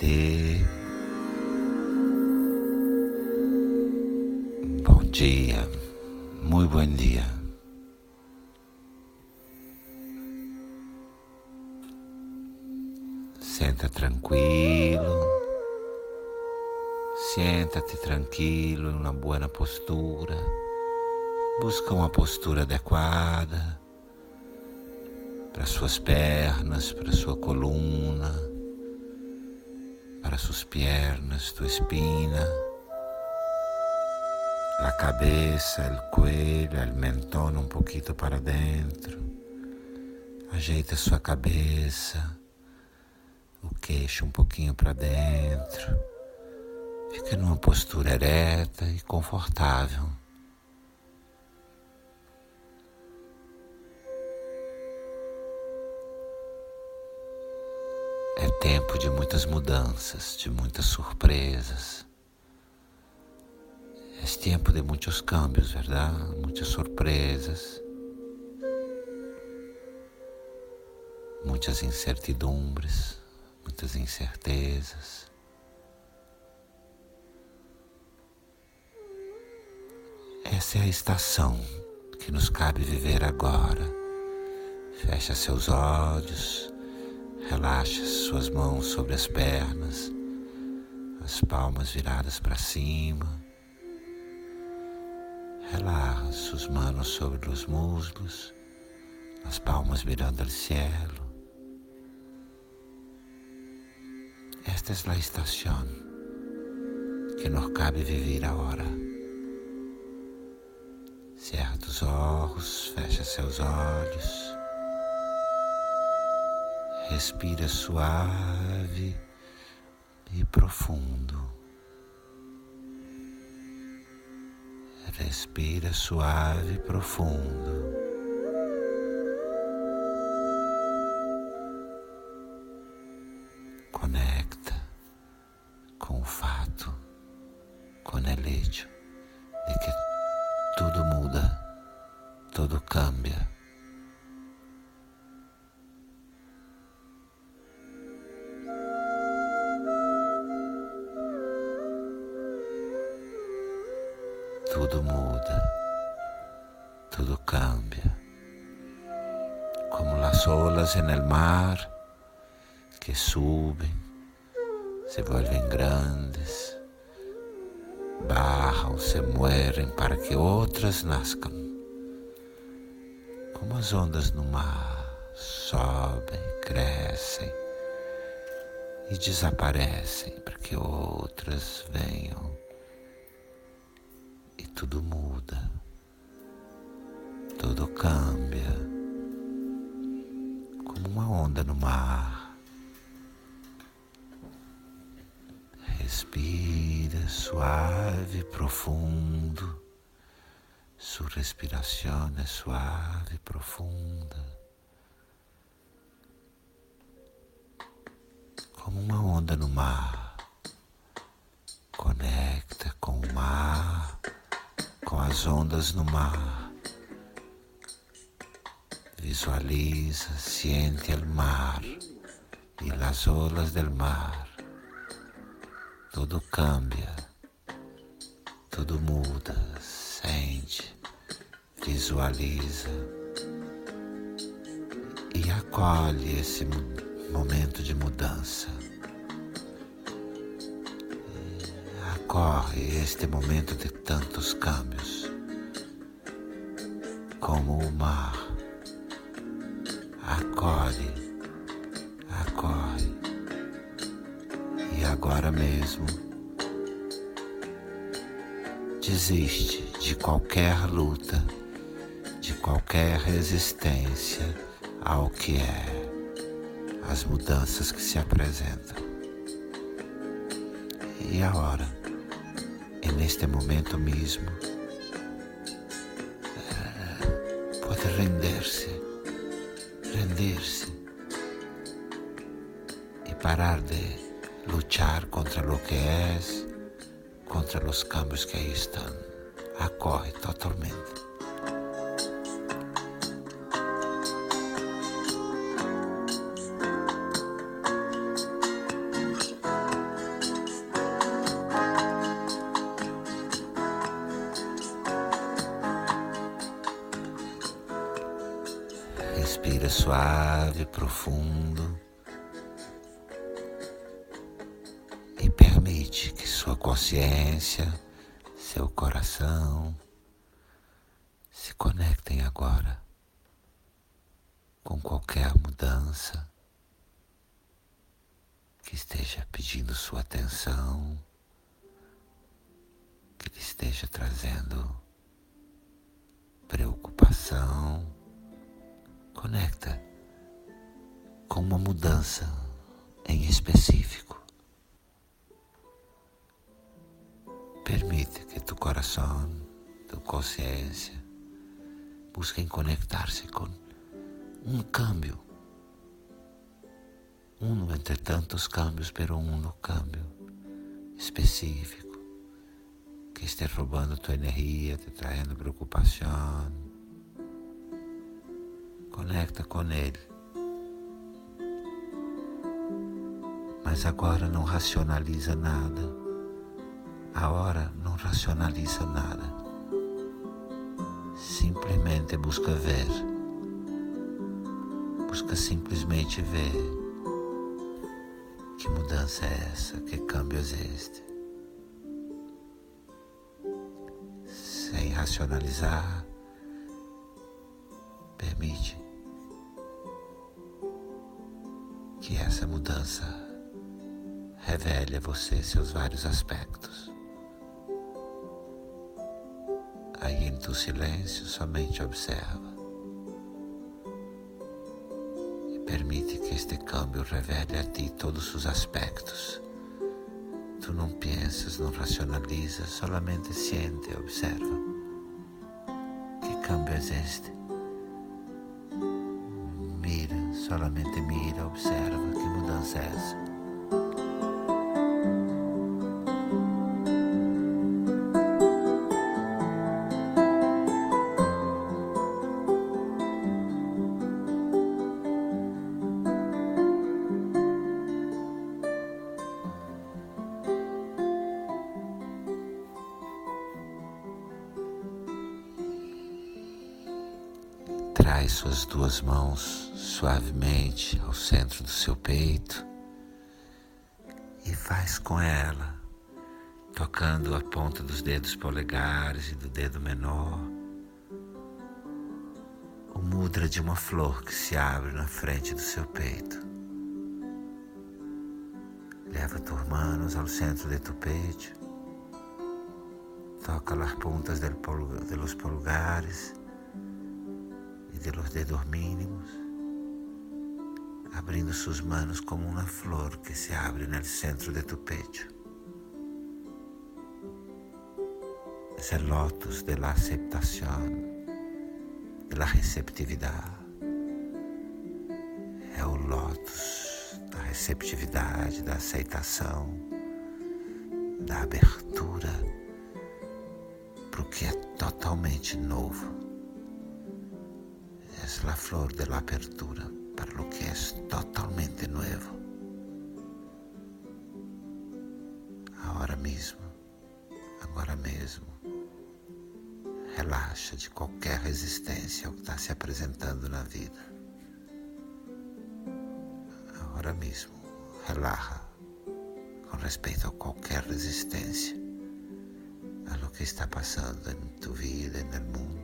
Bom dia, muito bom dia. Senta tranquilo, senta-te tranquilo, em uma boa postura. Busca uma postura adequada para suas pernas, para sua coluna, para suas pernas, tua espina, a cabeça, o cuello, o mentón um pouquinho para dentro. Ajeita sua cabeça, o queixo um pouquinho para dentro. Fica numa postura ereta e confortável. Tempo de muitas mudanças, de muitas surpresas. É tempo de muitos cambios, verdade? Muitas surpresas, muitas incertidumbres, muitas incertezas. Essa é a estação que nos cabe viver agora. Fecha seus olhos. Relaxe suas mãos sobre as pernas, as palmas viradas para cima. Relaxe suas mãos sobre os muslos, as palmas virando ao céu. Esta é a estação que nos cabe viver agora. Cerra os olhos, fecha seus olhos. Respira suave e profundo. Respira suave e profundo. Conecta com o fato, com o de que tudo muda, tudo cambia. Olas en el mar que suben, se vuelven grandes, bajan, se mueren para que outras nascam. Como as ondas no mar sobem, crescem e desaparecem para que outras venham tudo muda, tudo cambia, como uma onda no mar. Respira suave, profundo. Sua respiração é suave, profunda. Como uma onda no mar. Conecta com o mar com as ondas no mar. Visualiza, siente el mar y las olas del mar. Tudo cambia, tudo muda, sente, visualiza e acolhe esse momento de mudança. ocorre este momento de tantos câmbios, como o mar acolhe, acorre, e agora mesmo desiste de qualquer luta, de qualquer resistência ao que é, as mudanças que se apresentam. E a hora e neste momento mesmo eh, pode render-se, render-se e parar de lutar contra o que é, contra os cambios que aí estão. Acorre totalmente. Respira suave, profundo. E permite que sua consciência, seu coração se conectem agora com qualquer mudança que esteja pedindo sua atenção, que lhe esteja trazendo preocupação. Conecta com uma mudança em específico. Permite que tu coração, tu consciência, busquem conectar-se com um câmbio um entre tantos cambios, pero um cambio específico que esté roubando tua energia, te trazendo preocupação. Conecta com ele. Mas agora não racionaliza nada. A hora não racionaliza nada. Simplesmente busca ver. Busca simplesmente ver que mudança é essa? Que câmbio é este? Sem racionalizar, essa mudança revele a você seus vários aspectos. Aí em tu silêncio somente observa. Permite que este câmbio revele a ti todos os aspectos. Tu não pensas, não racionalizas, solamente siente, observa. Que câmbio é este? Solamente mira, observa. Que mudança é essa? Traz suas duas mãos suavemente ao centro do seu peito e faz com ela, tocando a ponta dos dedos polegares e do dedo menor, o mudra de uma flor que se abre na frente do seu peito. Leva tus manos ao centro de tu peito, toca as pontas de los pulgares de los dedos mínimos, abrindo sus manos como una flor que se abre el centro de tu pecho. Es el lotus de la aceptación, de la receptividade. É o lotus da receptividade, da aceitação, da abertura para o que é totalmente novo es la flor de la apertura para lo que es totalmente nuevo. Agora mesmo, agora mesmo, relaxa de qualquer resistência ao que está se apresentando na vida. Agora mesmo, relaxa com respeito a qualquer resistência a lo que está passando em tu vida, no mundo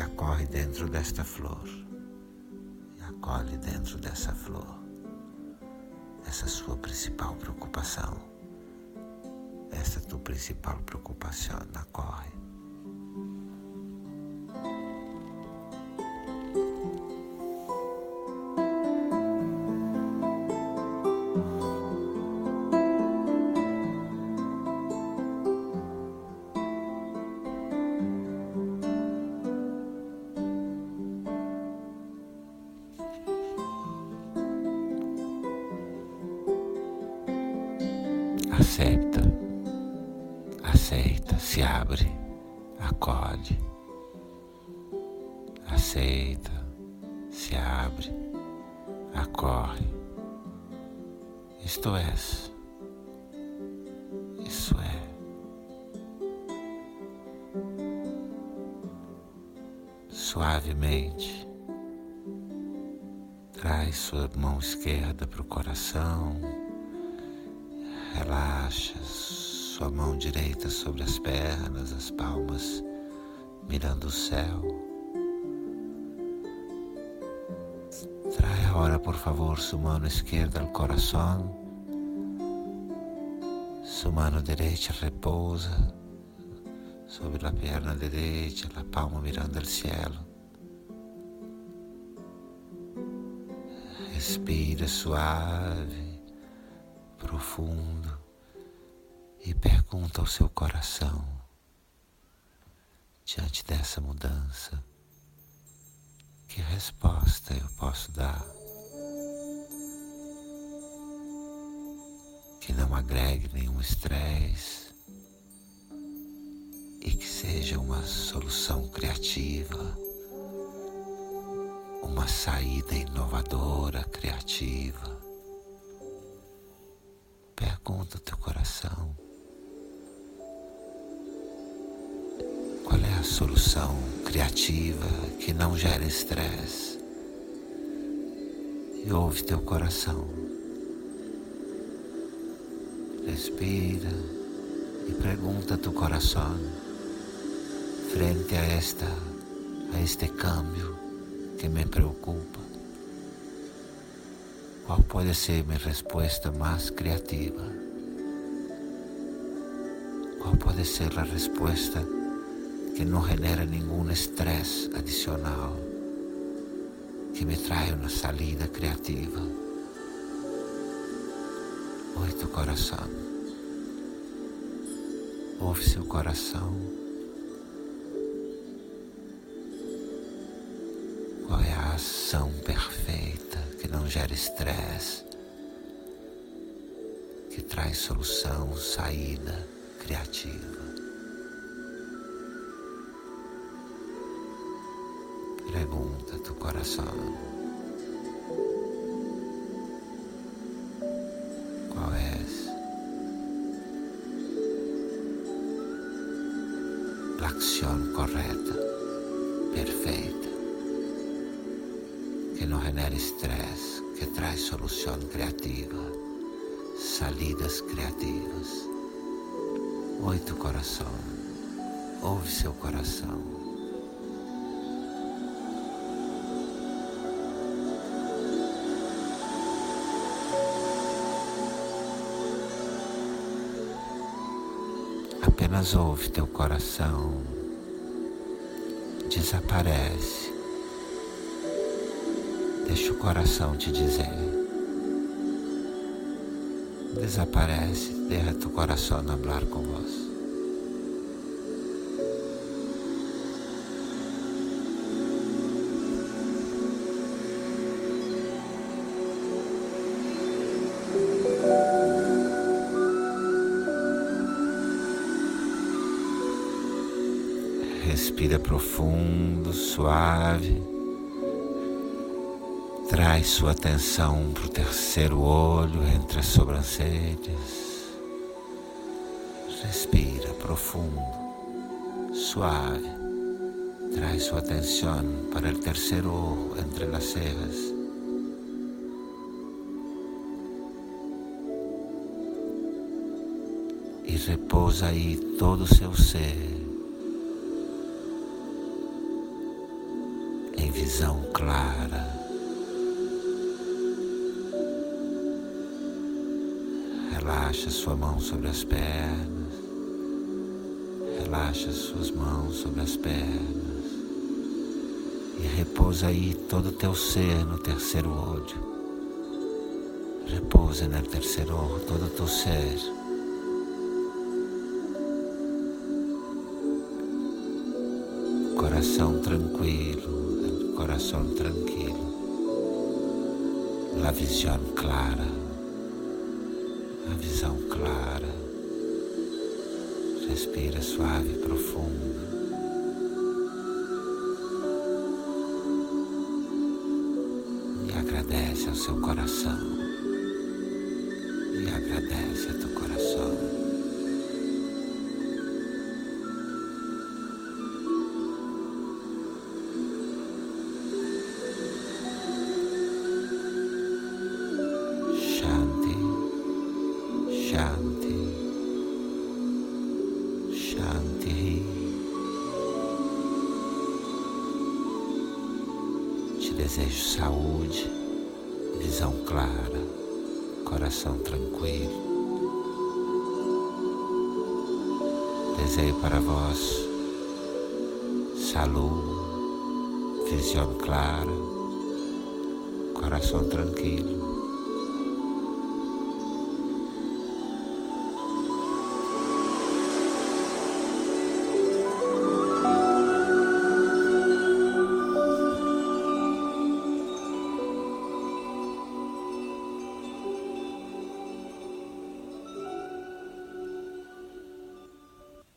acorre dentro desta flor, e acolhe dentro dessa flor. Essa sua principal preocupação, essa tua principal preocupação, acorre. Acorre. Isto é, isso é. suavemente. Traz sua mão esquerda para o coração, relaxa sua mão direita sobre as pernas, as palmas mirando o céu. Agora, por favor, sua mão esquerda ao coração, sua mão direita repousa sobre a perna direita, a palma mirando o cielo. Respira suave, profundo e pergunta ao seu coração, diante dessa mudança, que resposta eu posso dar? Que não agregue nenhum estresse, e que seja uma solução criativa, uma saída inovadora, criativa. Pergunta o teu coração. Qual é a solução criativa que não gera estresse? E ouve teu coração. Respira e pergunta a teu coração frente a esta a este cambio que me preocupa? Qual pode ser minha resposta mais criativa? Qual pode ser a resposta que não genera nenhum estresse adicional, que me traz uma salida criativa? Coração. Ouve seu coração. ação perfeita que não gera estresse, que traz solução, saída criativa. Pergunta do coração. Ação correta, perfeita que não genera estresse, que traz solução criativa, salidas criativas. Ouve teu coração, ouve seu coração. Apenas ouve teu coração, desaparece Deixa o coração te dizer. Desaparece, deixa tu coração falar com você. Respira profundo, suave. Traz sua atenção para o terceiro olho entre as sobrancelhas. Respira profundo, suave. Traz sua atenção para o terceiro olho entre as cejas. E repousa aí todo seu ser visão clara. Relaxa sua mão sobre as pernas. Relaxa suas mãos sobre as pernas. E repousa aí todo o teu ser no terceiro olho. Repousa no terceiro olho todo o teu ser. Coração tranquilo, coração tranquilo. La visão clara a visão clara. Respira suave e profundo. E agradece ao seu coração. E agradece a teu coração. Desejo saúde, visão clara, coração tranquilo. Desejo para vós saúde, visão clara, coração tranquilo.